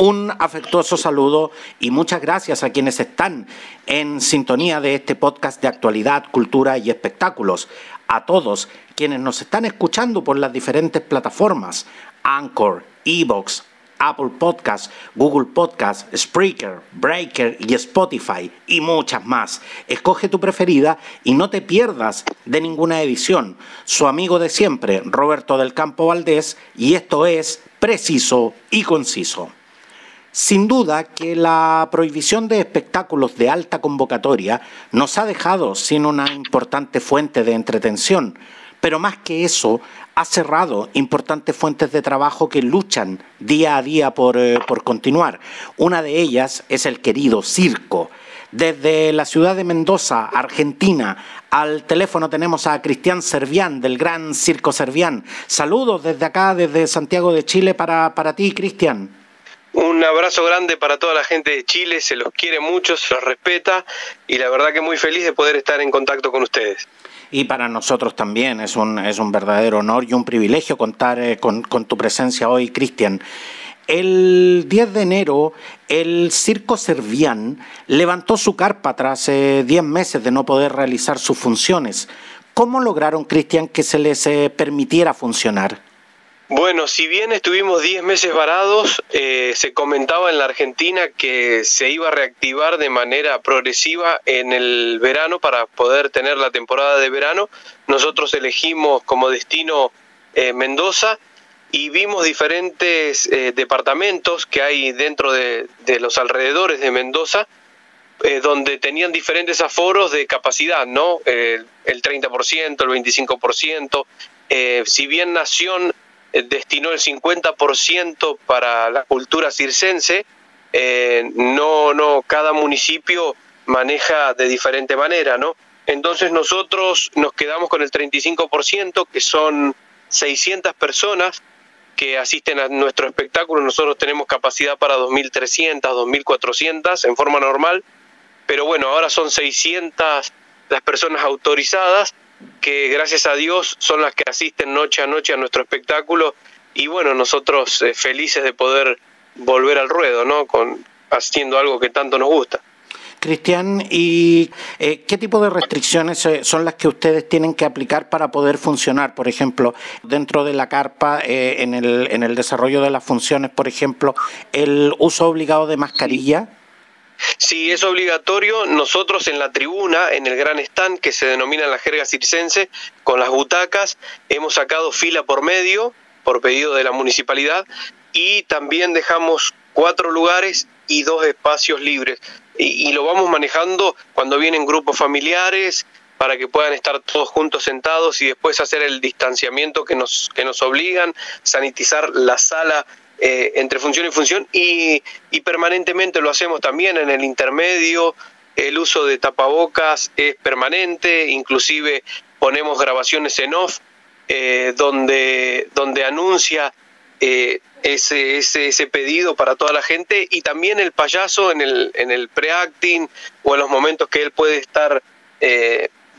Un afectuoso saludo y muchas gracias a quienes están en sintonía de este podcast de actualidad, cultura y espectáculos. A todos quienes nos están escuchando por las diferentes plataformas, Anchor, Evox, Apple Podcast, Google Podcast, Spreaker, Breaker y Spotify y muchas más. Escoge tu preferida y no te pierdas de ninguna edición. Su amigo de siempre, Roberto del Campo Valdés, y esto es Preciso y Conciso. Sin duda que la prohibición de espectáculos de alta convocatoria nos ha dejado sin una importante fuente de entretención, pero más que eso, ha cerrado importantes fuentes de trabajo que luchan día a día por, eh, por continuar. Una de ellas es el querido circo. Desde la ciudad de Mendoza, Argentina, al teléfono tenemos a Cristian Servián del Gran Circo Servián. Saludos desde acá, desde Santiago de Chile, para, para ti, Cristian. Un abrazo grande para toda la gente de Chile, se los quiere mucho, se los respeta y la verdad que muy feliz de poder estar en contacto con ustedes y para nosotros también es un, es un verdadero honor y un privilegio contar eh, con, tu presencia hoy, Cristian. El 10 de enero, el Circo Servián levantó su carpa tras 10 eh, meses de no poder realizar sus funciones. ¿Cómo lograron, Cristian, que se les eh, permitiera funcionar? Bueno, si bien estuvimos 10 meses varados, eh, se comentaba en la Argentina que se iba a reactivar de manera progresiva en el verano para poder tener la temporada de verano. Nosotros elegimos como destino eh, Mendoza y vimos diferentes eh, departamentos que hay dentro de, los alrededores de Mendoza, donde tenían diferentes aforos de capacidad, ¿no? el 30%, el 25%. si bien Nación eh, destinó el 50% para la cultura circense, eh, no, no, cada municipio maneja de diferente manera, ¿no? Entonces nosotros nos quedamos con el 35%, que son 600 personas que asisten a nuestro espectáculo. Nosotros tenemos capacidad para 2.300, 2.400 en forma normal, pero bueno, ahora son 600 las personas autorizadas que gracias a Dios son las que asisten noche a noche a nuestro espectáculo y bueno, nosotros eh, felices de poder volver al ruedo, ¿no? Con, haciendo algo que tanto nos gusta. Cristian, ¿y eh, qué tipo de restricciones eh, son las que ustedes tienen que aplicar para poder funcionar? Por ejemplo, dentro de la carpa, en, el, en el desarrollo de las funciones, por ejemplo, el uso obligado de mascarilla. Sí, es obligatorio. Nosotros en la tribuna, en el gran stand que se denomina la jerga circense, con las butacas, hemos sacado fila por medio, por pedido de la municipalidad, y también dejamos cuatro lugares y dos espacios libres. Y, lo vamos manejando cuando vienen grupos familiares, para que puedan estar todos juntos sentados y después hacer el distanciamiento que nos, que nos obligan, sanitizar la sala eh, entre función y función y, permanentemente lo hacemos también en el intermedio, el uso de tapabocas es permanente, inclusive ponemos grabaciones en off eh, donde, donde anuncia eh, ese, ese, ese, pedido para toda la gente y también el payaso en el, en el pre-acting o en los momentos que él puede estar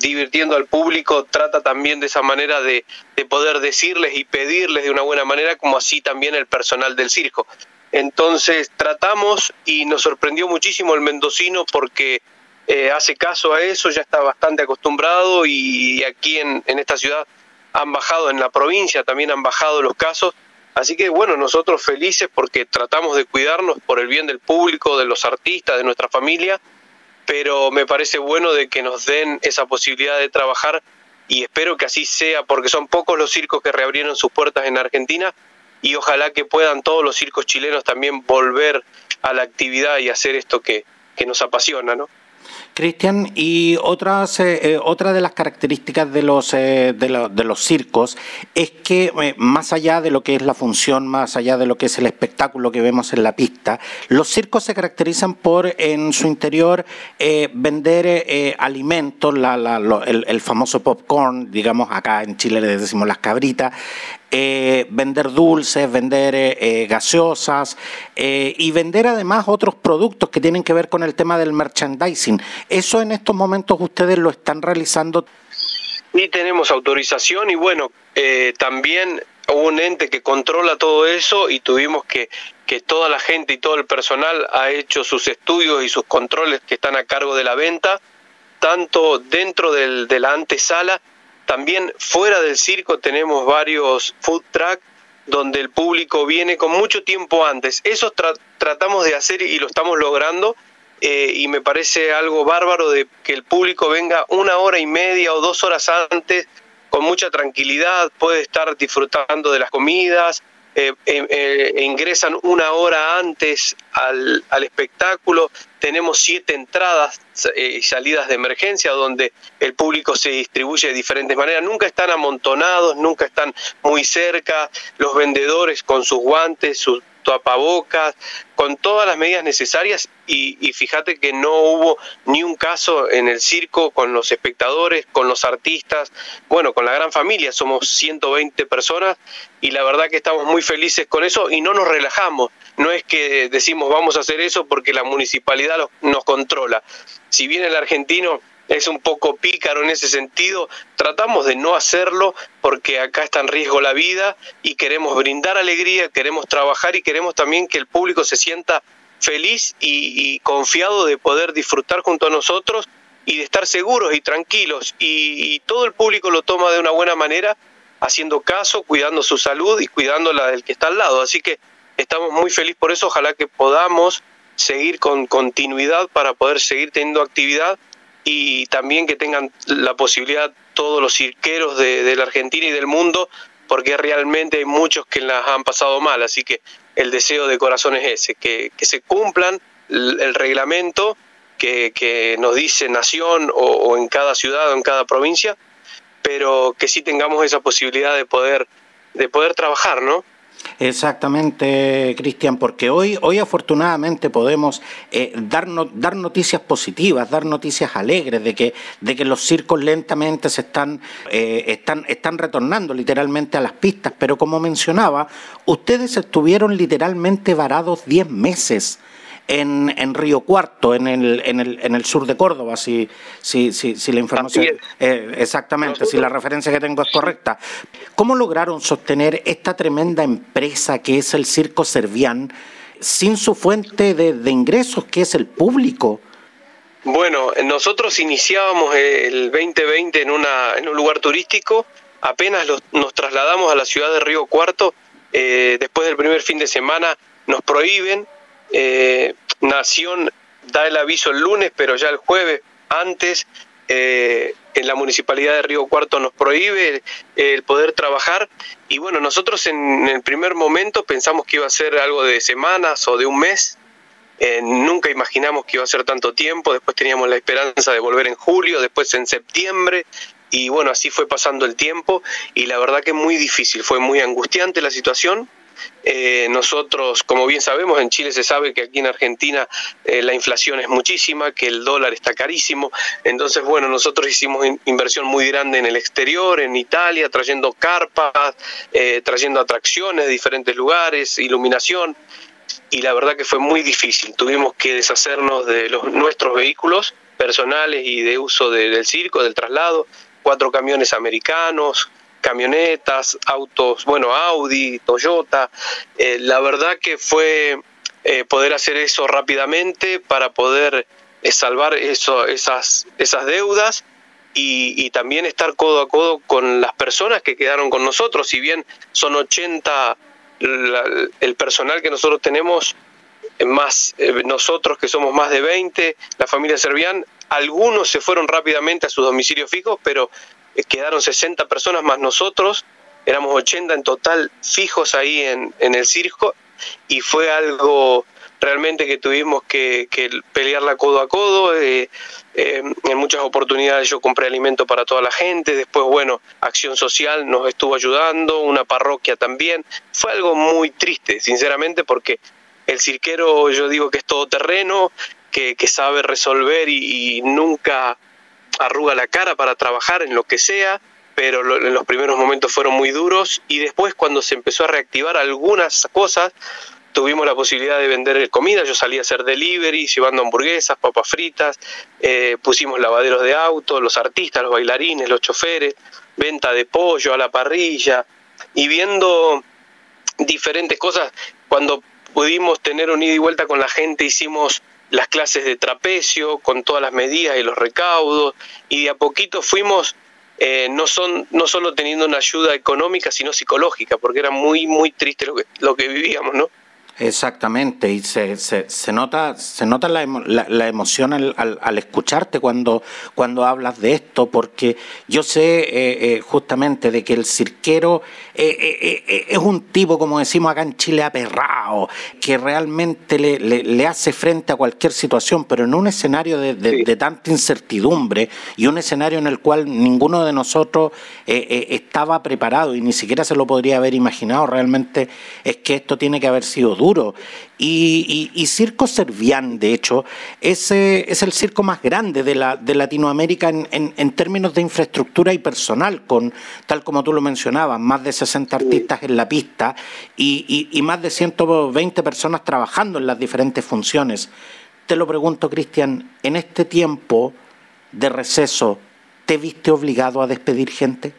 divirtiendo al público, trata también de esa manera de, poder decirles y pedirles de una buena manera, como así también el personal del circo. Entonces tratamos y nos sorprendió muchísimo el mendocino porque eh, hace caso a eso, ya está bastante acostumbrado y aquí en, en esta ciudad han bajado, en la provincia también han bajado los casos. Así que bueno, nosotros felices porque tratamos de cuidarnos por el bien del público, de los artistas, de nuestra familia pero me parece bueno de que nos den esa posibilidad de trabajar y espero que así sea, porque son pocos los circos que reabrieron sus puertas en Argentina y ojalá que puedan todos los circos chilenos también volver a la actividad y hacer esto que, que nos apasiona, ¿no? Cristian, y otras, eh, eh, otra de las características de los, eh, de, los circos es que más allá de lo que es la función, más allá de lo que es el espectáculo que vemos en la pista, los circos se caracterizan por en su interior vender alimentos, el, el, famoso popcorn, digamos acá en Chile le decimos las cabritas, eh, vender dulces, vender eh, eh, gaseosas y vender además otros productos que tienen que ver con el tema del merchandising. ¿Eso en estos momentos ustedes lo están realizando? Y tenemos autorización y bueno, también hubo un ente que controla todo eso y tuvimos que, que toda la gente y todo el personal ha hecho sus estudios y sus controles que están a cargo de la venta, tanto dentro del, de la antesala, también fuera del circo tenemos varios food trucks donde el público viene con mucho tiempo antes. Eso tratamos de hacer y lo estamos logrando eh, y me parece algo bárbaro de que el público venga una hora y media o dos horas antes con mucha tranquilidad, puede estar disfrutando de las comidas, eh, eh, eh, ingresan una hora antes al, al espectáculo. Tenemos siete entradas y salidas de emergencia donde el público se distribuye de diferentes maneras. Nunca están amontonados, nunca están muy cerca. Los vendedores con sus guantes, sus tapabocas, con todas las medidas necesarias y, fíjate que no hubo ni un caso en el circo con los espectadores, con los artistas, bueno, con la gran familia, somos 120 personas y la verdad que estamos muy felices con eso y no nos relajamos, no es que decimos vamos a hacer eso porque la municipalidad nos controla, si bien el argentino es un poco pícaro en ese sentido. Tratamos de no hacerlo porque acá está en riesgo la vida y queremos brindar alegría, queremos trabajar y queremos también que el público se sienta feliz y, confiado de poder disfrutar junto a nosotros y de estar seguros y tranquilos. Y, y, todo el público lo toma de una buena manera, haciendo caso, cuidando su salud y cuidando la del que está al lado. Así que estamos muy felices por eso. Ojalá que podamos seguir con continuidad para poder seguir teniendo actividad y también que tengan la posibilidad todos los cirqueros de, la Argentina y del mundo, porque realmente hay muchos que las han pasado mal, así que el deseo de corazón es ese, que, se cumplan el, reglamento que, que, nos dice nación o, o en cada ciudad o en cada provincia, pero que sí tengamos esa posibilidad de poder, de poder trabajar, ¿no? Exactamente, Cristian, porque hoy, hoy afortunadamente podemos eh, dar, dar noticias positivas, dar noticias alegres de que, de que los circos lentamente se están, eh, están, están retornando literalmente a las pistas, pero como mencionaba, ustedes estuvieron literalmente varados 10 meses en, en Río Cuarto, en el, en, el, en el sur de Córdoba, si, si, si, si la información... Eh, exactamente, si la referencia que tengo es correcta. ¿Cómo lograron sostener esta tremenda empresa que es el Circo Servián sin su fuente de, de ingresos, que es el público? Bueno, nosotros iniciábamos el 2020 en, una, en un lugar turístico, apenas los, nos trasladamos a la ciudad de Río Cuarto, eh, después del primer fin de semana nos prohíben eh, Nación da el aviso el lunes, pero ya el jueves antes eh, en la municipalidad de Río Cuarto nos prohíbe el poder trabajar. Y bueno, nosotros en el primer momento pensamos que iba a ser algo de semanas o de un mes, eh, nunca imaginamos que iba a ser tanto tiempo, después teníamos la esperanza de volver en julio, después en septiembre. Y bueno, así fue pasando el tiempo. Y la verdad que muy difícil, fue muy angustiante la situación eh, nosotros, como bien sabemos, en Chile se sabe que aquí en Argentina eh, la inflación es muchísima, que el dólar está carísimo. Entonces, bueno, nosotros hicimos inversión muy grande en el exterior, en Italia, trayendo carpas, eh, trayendo atracciones de diferentes lugares, iluminación. Y la verdad que fue muy difícil. Tuvimos que deshacernos de los, nuestros vehículos personales y de uso del circo, del traslado, cuatro camiones americanos, camionetas, autos, bueno, Audi, Toyota. Eh, la verdad que fue eh, poder hacer eso rápidamente para poder eh, salvar esas, deudas y, también estar codo a codo con las personas que quedaron con nosotros. Si bien son 80 el personal que nosotros tenemos, más nosotros que somos más de 20, la familia Servián, algunos se fueron rápidamente a sus domicilios fijos, pero quedaron 60 personas más nosotros, éramos 80 en total fijos ahí en, en el circo y fue algo realmente que tuvimos que, que pelearla codo a codo. Eh, eh, en muchas oportunidades yo compré alimento para toda la gente, después, bueno, Acción Social nos estuvo ayudando, una parroquia también. Fue algo muy triste, sinceramente, porque el cirquero yo digo que es todoterreno, que, que sabe resolver y nunca arruga la cara para trabajar en lo que sea, pero en los primeros momentos fueron muy duros y después cuando se empezó a reactivar algunas cosas, tuvimos la posibilidad de vender comida, yo salí a hacer delivery, llevando hamburguesas, papas fritas, eh, pusimos lavaderos de autos, los artistas, los bailarines, los choferes, venta de pollo a la parrilla y viendo diferentes cosas, cuando pudimos tener un ida y vuelta con la gente, hicimos las clases de trapecio con todas las medidas y los recaudos y de a poquito fuimos eh, no son no solo teniendo una ayuda económica sino psicológica porque era muy muy triste lo que lo que vivíamos no Exactamente, y se, se, nota, se nota la, la, emoción al, al, escucharte cuando, cuando hablas de esto, porque yo sé eh, eh, justamente de que el cirquero eh, es un tipo, como decimos acá en Chile, aperrado, que realmente le, le, hace frente a cualquier situación, pero en un escenario de, de, tanta incertidumbre y un escenario en el cual ninguno de nosotros estaba preparado y ni siquiera se lo podría haber imaginado, realmente es que esto tiene que haber sido duro y, Circo Servián, de hecho, es, es el circo más grande de, la, de Latinoamérica en, términos de infraestructura y personal, con, tal como tú lo mencionabas, más de 60 artistas en la pista y, y más de 120 personas trabajando en las diferentes funciones. Te lo pregunto, Cristian, en este tiempo de receso, ¿te viste obligado a despedir gente?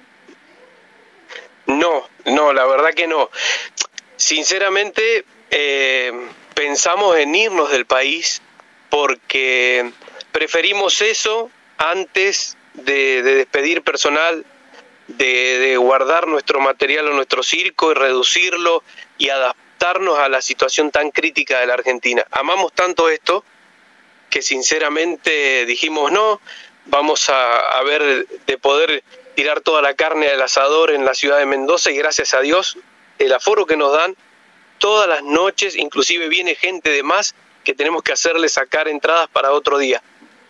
No, no, la verdad que no. Sinceramente, eh, pensamos en irnos del país porque preferimos eso antes de, despedir personal, de, guardar nuestro material o nuestro circo y reducirlo y adaptarnos a la situación tan crítica de la Argentina. Amamos tanto esto que sinceramente dijimos no, vamos a, a ver de poder tirar toda la carne al asador en la ciudad de Mendoza y gracias a Dios el aforo que nos dan todas las noches, inclusive viene gente de más que tenemos que hacerle sacar entradas para otro día.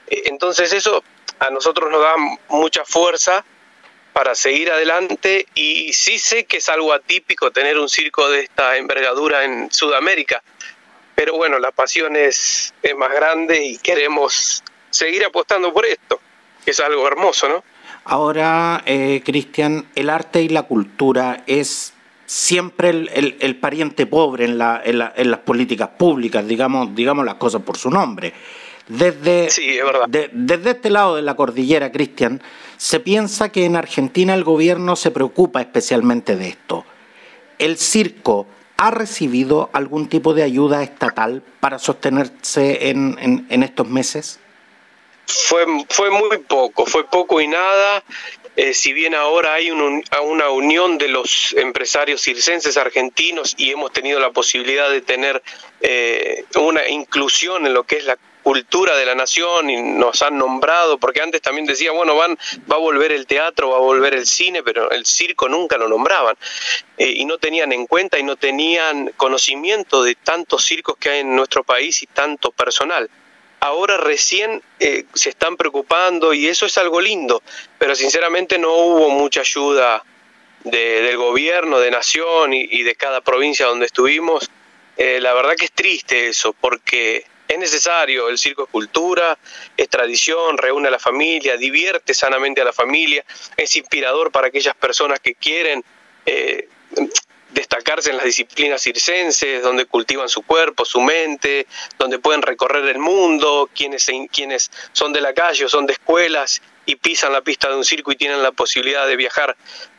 Eh, entonces eso a nosotros nos da mucha fuerza para seguir adelante y sí sé que es algo atípico tener un circo de esta envergadura en Sudamérica, pero bueno, la pasión es, más grande y queremos seguir apostando por esto, que es algo hermoso, ¿no? Ahora, eh, Cristian, el arte y la cultura es siempre el, pariente pobre en, la, en, las políticas públicas, digamos, digamos las cosas por su nombre. Desde, desde este lado de la cordillera, Cristian, se piensa que en Argentina el gobierno se preocupa especialmente de esto. ¿El circo ha recibido algún tipo de ayuda estatal para sostenerse en, en estos meses? Fue, fue muy poco, fue poco y nada. Eh, si bien ahora hay una unión de los empresarios circenses argentinos y hemos tenido la posibilidad de tener eh, una inclusión en lo que es la cultura de la nación y nos han nombrado, porque antes también decía, bueno, van, va a volver el teatro, va a volver el cine, pero el circo nunca lo nombraban. Eh, y no tenían en cuenta y no tenían conocimiento de tantos circos que hay en nuestro país y tanto personal ahora recién eh, se están preocupando y eso es algo lindo, pero sinceramente no hubo mucha ayuda del gobierno, de nación y, de cada provincia donde estuvimos. Eh, la verdad que es triste eso, porque es necesario, el circo es cultura, es tradición, reúne a la familia, divierte sanamente a la familia, es inspirador para aquellas personas que quieren eh, destacarse en las disciplinas circenses, donde cultivan su cuerpo, su mente, donde pueden recorrer el mundo, quienes, quienes son de la calle o son de escuelas y pisan la pista de un circo y tienen la posibilidad de viajar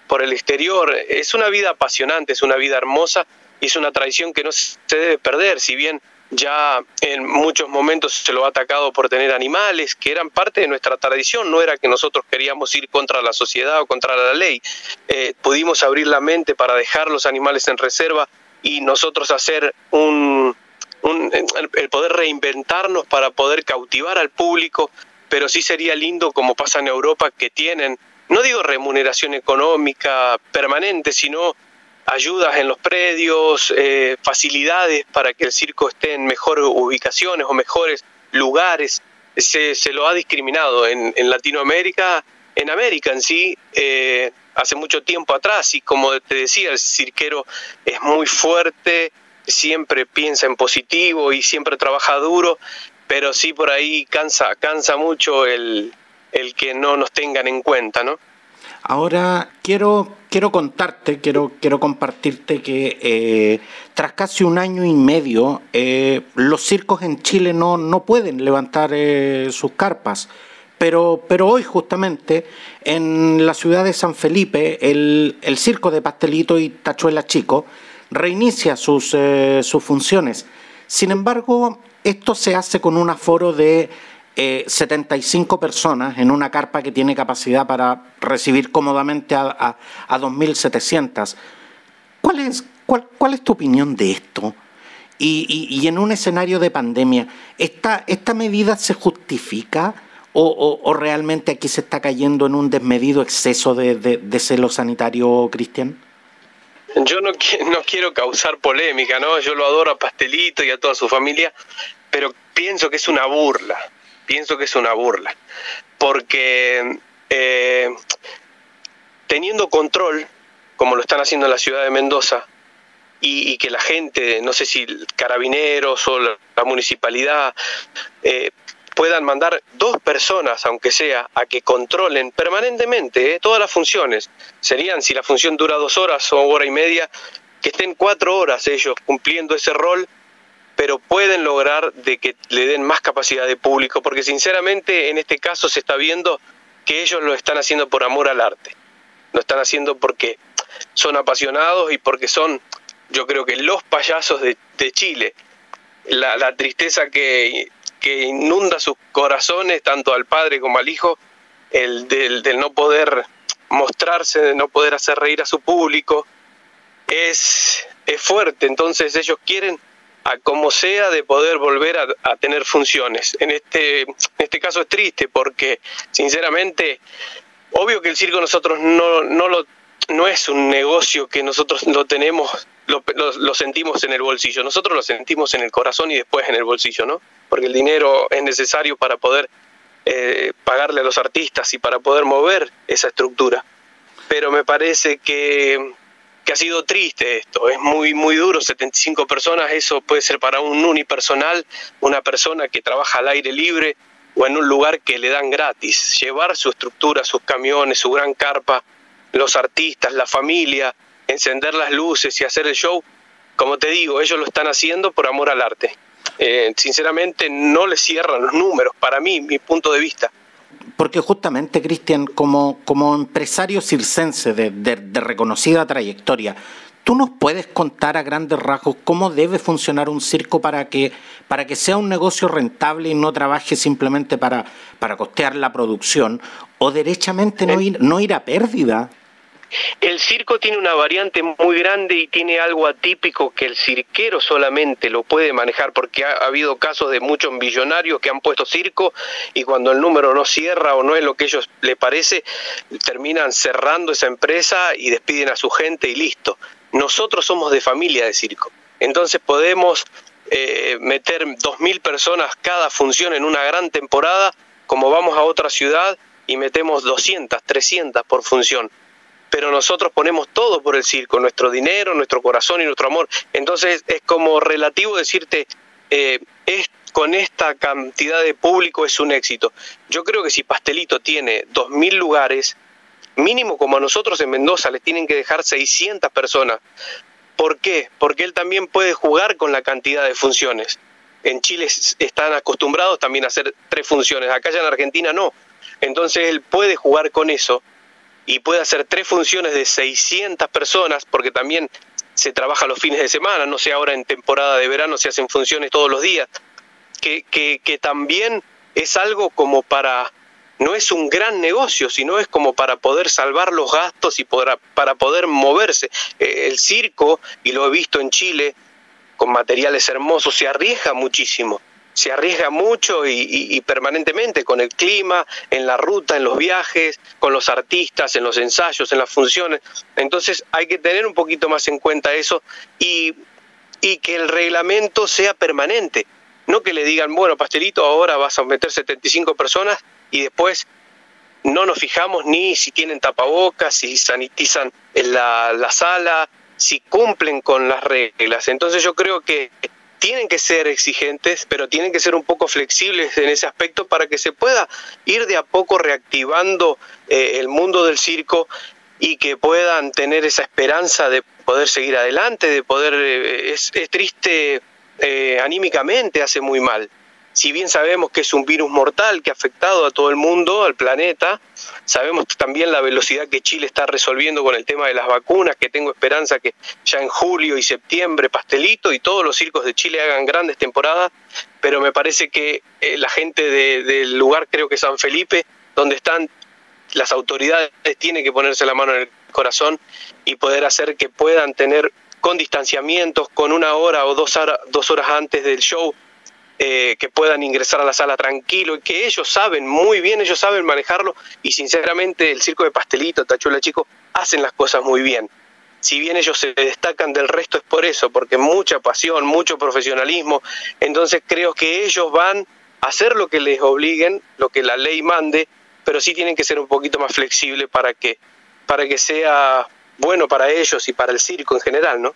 por el exterior. Es una vida apasionante, es una vida hermosa y es una tradición que no se debe perder, si bien ya en muchos momentos se lo ha atacado por tener animales que eran parte de nuestra tradición, no era que nosotros queríamos ir contra la sociedad o contra la ley. Eh, pudimos abrir la mente para dejar los animales en reserva y nosotros hacer un, el poder reinventarnos para poder cautivar al público, pero sí sería lindo como pasa en Europa que tienen, no digo remuneración económica permanente, sino ayudas en los predios, eh, facilidades para que el circo esté en mejores ubicaciones o mejores lugares. Se, se lo ha discriminado en, en, Latinoamérica, en América en sí, eh, hace mucho tiempo atrás y como te decía, el cirquero es muy fuerte, siempre piensa en positivo y siempre trabaja duro, pero sí por ahí cansa, cansa mucho el, el que no nos tengan en cuenta, ¿no? Ahora quiero, quiero contarte, quiero, quiero compartirte que eh, tras casi un año y medio eh, los circos en Chile no, no pueden levantar eh, sus carpas. Pero, pero, hoy justamente en la ciudad de San Felipe el, el circo de Pastelito y Tachuela Chico reinicia sus, sus funciones. Sin embargo, esto se hace con un aforo de 75 personas en una carpa que tiene capacidad para recibir cómodamente a, a, 2.700. ¿Cuál es, cuál, ¿Cuál es tu opinión de esto? Y, en un escenario de pandemia, ¿esta, esta medida se justifica o, realmente aquí se está cayendo en un desmedido exceso de, de, celo sanitario, Cristian? Yo no, no quiero causar polémica, ¿no? Yo lo adoro a Pastelito y a toda su familia, pero pienso que es una burla, pienso que es una burla, porque eh, teniendo control, como lo están haciendo en la ciudad de Mendoza, y, que la gente, no sé si carabineros o la, municipalidad, eh, puedan mandar dos personas, aunque sea, a que controlen permanentemente eh, todas las funciones. Serían, si la función dura dos horas o hora y media, que estén cuatro horas ellos cumpliendo ese rol, pero pueden lograr de que le den más capacidad de público, porque sinceramente en este caso se está viendo que ellos lo están haciendo por amor al arte. Lo están haciendo porque son apasionados y porque son yo creo que los payasos de, Chile, la, tristeza que, inunda sus corazones, tanto al padre como al hijo, el del, no poder mostrarse, de no poder hacer reír a su público, es, es fuerte. Entonces ellos quieren, a como sea, de poder volver a, tener funciones. En este, en este caso es triste porque, sinceramente, obvio que el circo nosotros no, no lo no es un negocio que nosotros lo tenemos, lo, lo, sentimos en el bolsillo, nosotros lo sentimos en el corazón y después en el bolsillo, ¿no? Porque el dinero es necesario para poder eh, pagarle a los artistas y para poder mover esa estructura. Pero me parece que, que ha sido triste esto, es muy, muy duro, 75 personas, eso puede ser para un unipersonal, una persona que trabaja al aire libre o en un lugar que le dan gratis, llevar su estructura, sus camiones, su gran carpa, los artistas, la familia, encender las luces y hacer el show, como te digo, ellos lo están haciendo por amor al arte. Eh, sinceramente no le cierran los números, para mí, mi punto de vista. Porque justamente, Cristian, como, como empresario circense de, de, reconocida trayectoria, ¿tú nos puedes contar a grandes rasgos cómo debe funcionar un circo para que, para que sea un negocio rentable y no trabaje simplemente para, para costear la producción o derechamente no ir, no ir a pérdida? El circo tiene una variante muy grande y tiene algo atípico que el cirquero solamente lo puede manejar porque ha, habido casos de muchos millonarios que han puesto circo y cuando el número no cierra o no es lo que ellos le parece, terminan cerrando esa empresa y despiden a su gente y listo. Nosotros somos de familia de circo, entonces podemos eh, meter dos mil personas cada función en una gran temporada, como vamos a otra ciudad y metemos 200, 300 por función pero nosotros ponemos todo por el circo, nuestro dinero, nuestro corazón y nuestro amor. Entonces es como relativo decirte, eh, es, con esta cantidad de público es un éxito. Yo creo que si Pastelito tiene 2.000 lugares, mínimo como a nosotros en Mendoza les tienen que dejar 600 personas. ¿Por qué? Porque él también puede jugar con la cantidad de funciones. En Chile están acostumbrados también a hacer tres funciones, acá ya en Argentina no. Entonces él puede jugar con eso y puede hacer tres funciones de 600 personas, porque también se trabaja los fines de semana, no sé, ahora en temporada de verano se hacen funciones todos los días, que, que, que también es algo como para, no es un gran negocio, sino es como para poder salvar los gastos y para, poder moverse. Eh, el circo, y lo he visto en Chile, con materiales hermosos, se arriesga muchísimo se arriesga mucho y, permanentemente con el clima, en la ruta, en los viajes, con los artistas, en los ensayos, en las funciones. Entonces hay que tener un poquito más en cuenta eso y, y que el reglamento sea permanente. No que le digan, bueno, pastelito, ahora vas a meter 75 personas y después no nos fijamos ni si tienen tapabocas, si sanitizan la, la sala, si cumplen con las reglas. Entonces yo creo que tienen que ser exigentes, pero tienen que ser un poco flexibles en ese aspecto para que se pueda ir de a poco reactivando eh, el mundo del circo y que puedan tener esa esperanza de poder seguir adelante, de poder... Eh, es, triste eh, anímicamente, hace muy mal. Si bien sabemos que es un virus mortal que ha afectado a todo el mundo, al planeta, sabemos también la velocidad que Chile está resolviendo con el tema de las vacunas, que tengo esperanza que ya en julio y septiembre Pastelito y todos los circos de Chile hagan grandes temporadas, pero me parece que eh, la gente del lugar, creo que San Felipe, donde están las autoridades, tienen que ponerse la mano en el corazón y poder hacer que puedan tener con distanciamientos, con una hora o dos, dos horas antes del show, eh, que puedan ingresar a la sala tranquilo y que ellos saben muy bien, ellos saben manejarlo y sinceramente el circo de pastelito, Tachuela Chico, hacen las cosas muy bien. Si bien ellos se destacan del resto es por eso, porque mucha pasión, mucho profesionalismo, entonces creo que ellos van a hacer lo que les obliguen, lo que la ley mande, pero sí tienen que ser un poquito más flexibles para que, para que sea bueno para ellos y para el circo en general, ¿no?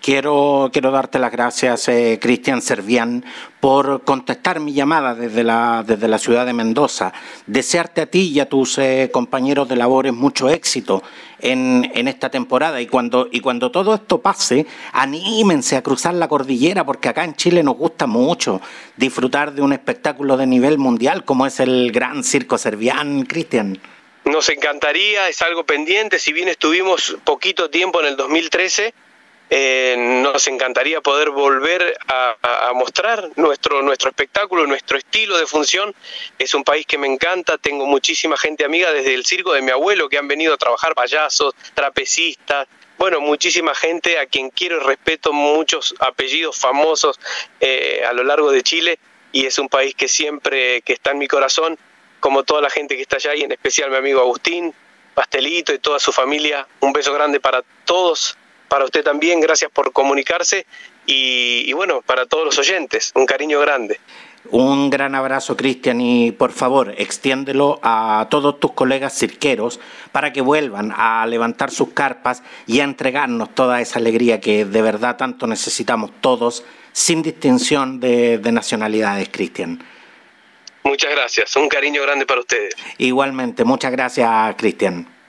Quiero, quiero darte las gracias, eh, Cristian Servián, por contestar mi llamada desde la, desde la ciudad de Mendoza. Desearte a ti y a tus eh, compañeros de labores mucho éxito en, en, esta temporada. Y cuando, y cuando todo esto pase, anímense a cruzar la cordillera, porque acá en Chile nos gusta mucho disfrutar de un espectáculo de nivel mundial como es el Gran Circo Servián, Cristian. Nos encantaría, es algo pendiente, si bien estuvimos poquito tiempo en el 2013 eh, nos encantaría poder volver a, mostrar nuestro, nuestro espectáculo, nuestro estilo de función. Es un país que me encanta, tengo muchísima gente amiga desde el circo de mi abuelo que han venido a trabajar payasos, trapecistas, bueno, muchísima gente a quien quiero y respeto, muchos apellidos famosos eh, a lo largo de Chile y es un país que siempre que está en mi corazón, como toda la gente que está allá y en especial mi amigo Agustín, Pastelito y toda su familia. Un beso grande para todos para usted también, gracias por comunicarse y, bueno, para todos los oyentes, un cariño grande. Un gran abrazo, Cristian, y por favor, extiéndelo a todos tus colegas cirqueros para que vuelvan a levantar sus carpas y a entregarnos toda esa alegría que de verdad tanto necesitamos todos, sin distinción de, de nacionalidades, Cristian. Muchas gracias, un cariño grande para ustedes. Igualmente, muchas gracias, Cristian.